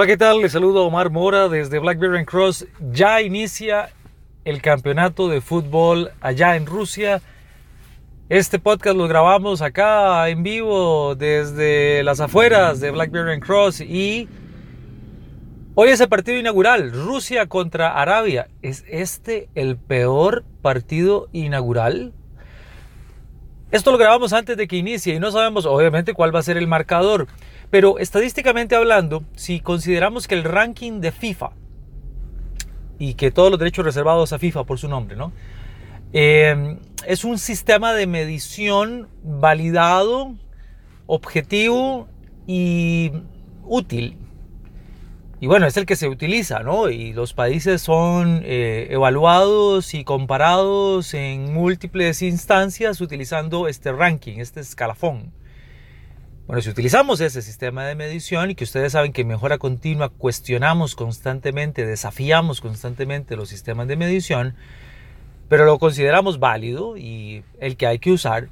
Hola, ¿qué tal? Les saludo a Omar Mora desde Blackberry Cross. Ya inicia el campeonato de fútbol allá en Rusia. Este podcast lo grabamos acá en vivo desde las afueras de Blackberry Cross y hoy es el partido inaugural, Rusia contra Arabia. ¿Es este el peor partido inaugural? Esto lo grabamos antes de que inicie y no sabemos obviamente cuál va a ser el marcador. Pero estadísticamente hablando, si consideramos que el ranking de FIFA y que todos los derechos reservados a FIFA por su nombre, ¿no? Eh, es un sistema de medición validado, objetivo y útil. Y bueno, es el que se utiliza, ¿no? Y los países son eh, evaluados y comparados en múltiples instancias utilizando este ranking, este escalafón. Bueno, si utilizamos ese sistema de medición y que ustedes saben que mejora continua, cuestionamos constantemente, desafiamos constantemente los sistemas de medición, pero lo consideramos válido y el que hay que usar.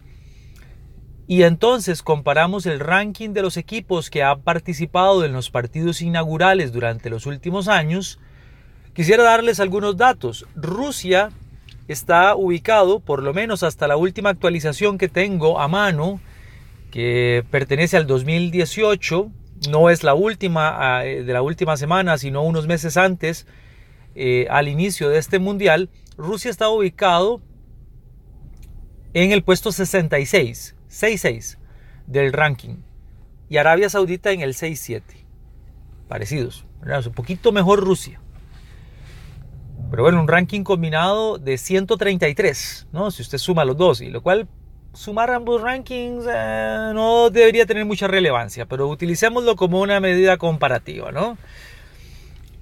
Y entonces comparamos el ranking de los equipos que han participado en los partidos inaugurales durante los últimos años. Quisiera darles algunos datos. Rusia está ubicado, por lo menos hasta la última actualización que tengo a mano, que pertenece al 2018, no es la última eh, de la última semana, sino unos meses antes, eh, al inicio de este mundial, Rusia está ubicado en el puesto 66, 66 del ranking, y Arabia Saudita en el 67, parecidos, un poquito mejor Rusia. Pero bueno, un ranking combinado de 133, ¿no? Si usted suma los dos, y lo cual sumar ambos rankings eh, no debería tener mucha relevancia, pero utilicémoslo como una medida comparativa, ¿no?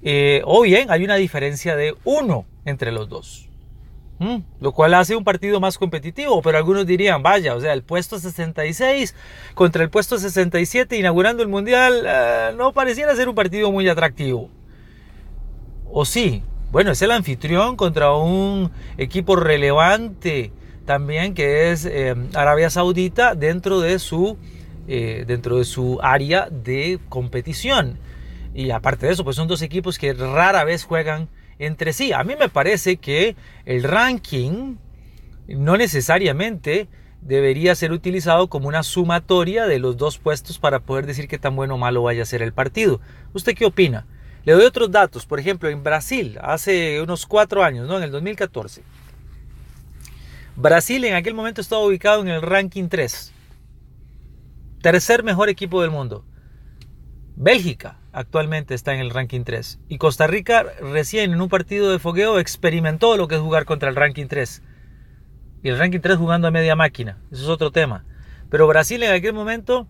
Eh, o bien hay una diferencia de uno entre los dos, lo cual hace un partido más competitivo, pero algunos dirían, vaya, o sea, el puesto 66 contra el puesto 67 inaugurando el Mundial eh, no pareciera ser un partido muy atractivo. ¿O sí? Bueno, es el anfitrión contra un equipo relevante también que es eh, Arabia Saudita dentro de su eh, dentro de su área de competición. Y aparte de eso pues son dos equipos que rara vez juegan entre sí. A mí me parece que el ranking no necesariamente debería ser utilizado como una sumatoria de los dos puestos para poder decir qué tan bueno o malo vaya a ser el partido. Usted qué opina le doy otros datos. Por ejemplo en Brasil hace unos cuatro años no en el 2014 Brasil en aquel momento estaba ubicado en el ranking 3. Tercer mejor equipo del mundo. Bélgica actualmente está en el ranking 3. Y Costa Rica recién en un partido de fogueo experimentó lo que es jugar contra el ranking 3. Y el ranking 3 jugando a media máquina. Eso es otro tema. Pero Brasil en aquel momento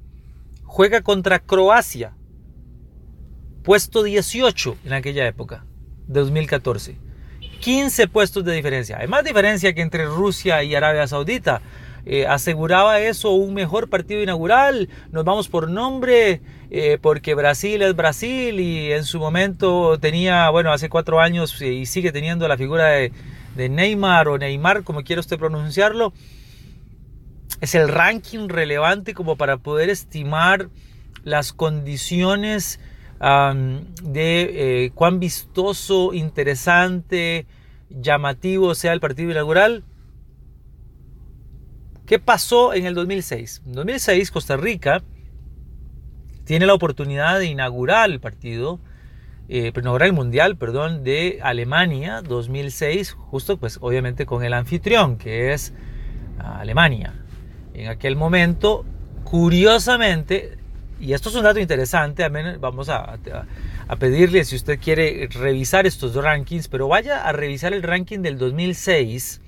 juega contra Croacia. Puesto 18 en aquella época, 2014. 15 puestos de diferencia. Hay más diferencia que entre Rusia y Arabia Saudita. Eh, aseguraba eso un mejor partido inaugural. Nos vamos por nombre, eh, porque Brasil es Brasil y en su momento tenía, bueno, hace cuatro años y sigue teniendo la figura de, Neymar o Neymar, como quiera usted pronunciarlo. Es el ranking relevante como para poder estimar las condiciones de eh, cuán vistoso, interesante, llamativo sea el partido inaugural. ¿Qué pasó en el 2006? En 2006 Costa Rica tiene la oportunidad de inaugurar el partido, eh, inaugurar el Mundial, perdón, de Alemania 2006, justo pues obviamente con el anfitrión, que es Alemania. En aquel momento, curiosamente, y esto es un dato interesante, vamos a, a, pedirle si usted quiere revisar estos rankings, pero vaya a revisar el ranking del 2006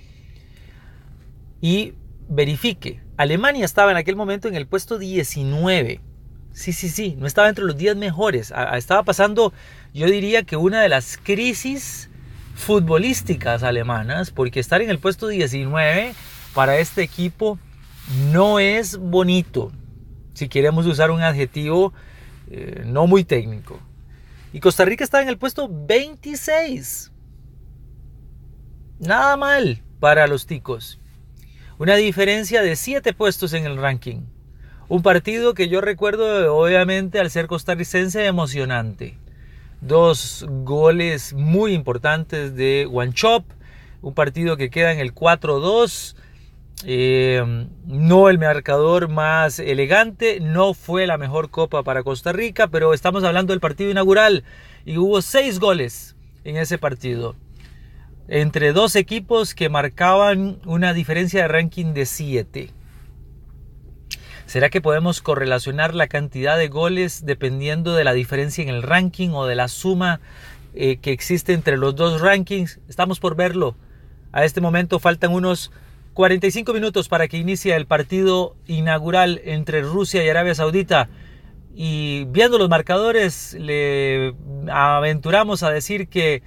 y verifique. Alemania estaba en aquel momento en el puesto 19. Sí, sí, sí, no estaba entre los 10 mejores. Estaba pasando, yo diría que una de las crisis futbolísticas alemanas, porque estar en el puesto 19 para este equipo no es bonito, si queremos usar un adjetivo eh, no muy técnico. Y Costa Rica estaba en el puesto 26. Nada mal para los ticos. Una diferencia de 7 puestos en el ranking. Un partido que yo recuerdo obviamente al ser costarricense emocionante. Dos goles muy importantes de Chop. Un partido que queda en el 4-2. Eh, no el marcador más elegante, no fue la mejor copa para Costa Rica, pero estamos hablando del partido inaugural y hubo seis goles en ese partido entre dos equipos que marcaban una diferencia de ranking de 7. ¿Será que podemos correlacionar la cantidad de goles dependiendo de la diferencia en el ranking o de la suma eh, que existe entre los dos rankings? Estamos por verlo. A este momento faltan unos 45 minutos para que inicie el partido inaugural entre Rusia y Arabia Saudita. Y viendo los marcadores, le aventuramos a decir que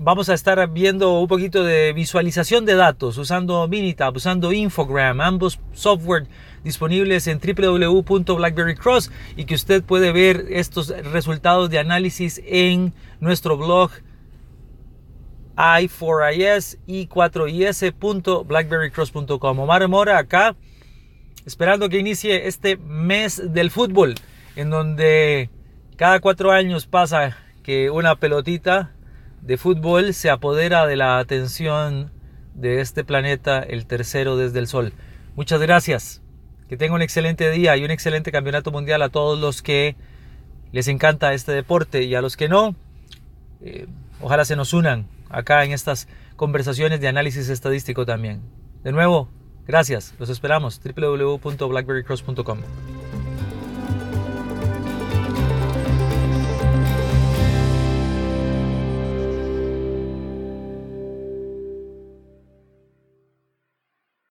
vamos a estar viendo un poquito de visualización de datos usando Minitab, usando Infogram, ambos software disponibles en www.blackberrycross y que usted puede ver estos resultados de análisis en nuestro blog i4is y 4is.blackberrycross.com. Omar Mora acá esperando que inicie este mes del fútbol en donde cada cuatro años pasa que una pelotita de fútbol se apodera de la atención de este planeta, el tercero desde el Sol. Muchas gracias. Que tenga un excelente día y un excelente campeonato mundial a todos los que les encanta este deporte y a los que no, eh, ojalá se nos unan acá en estas conversaciones de análisis estadístico también. De nuevo, gracias. Los esperamos. www.blackberrycross.com.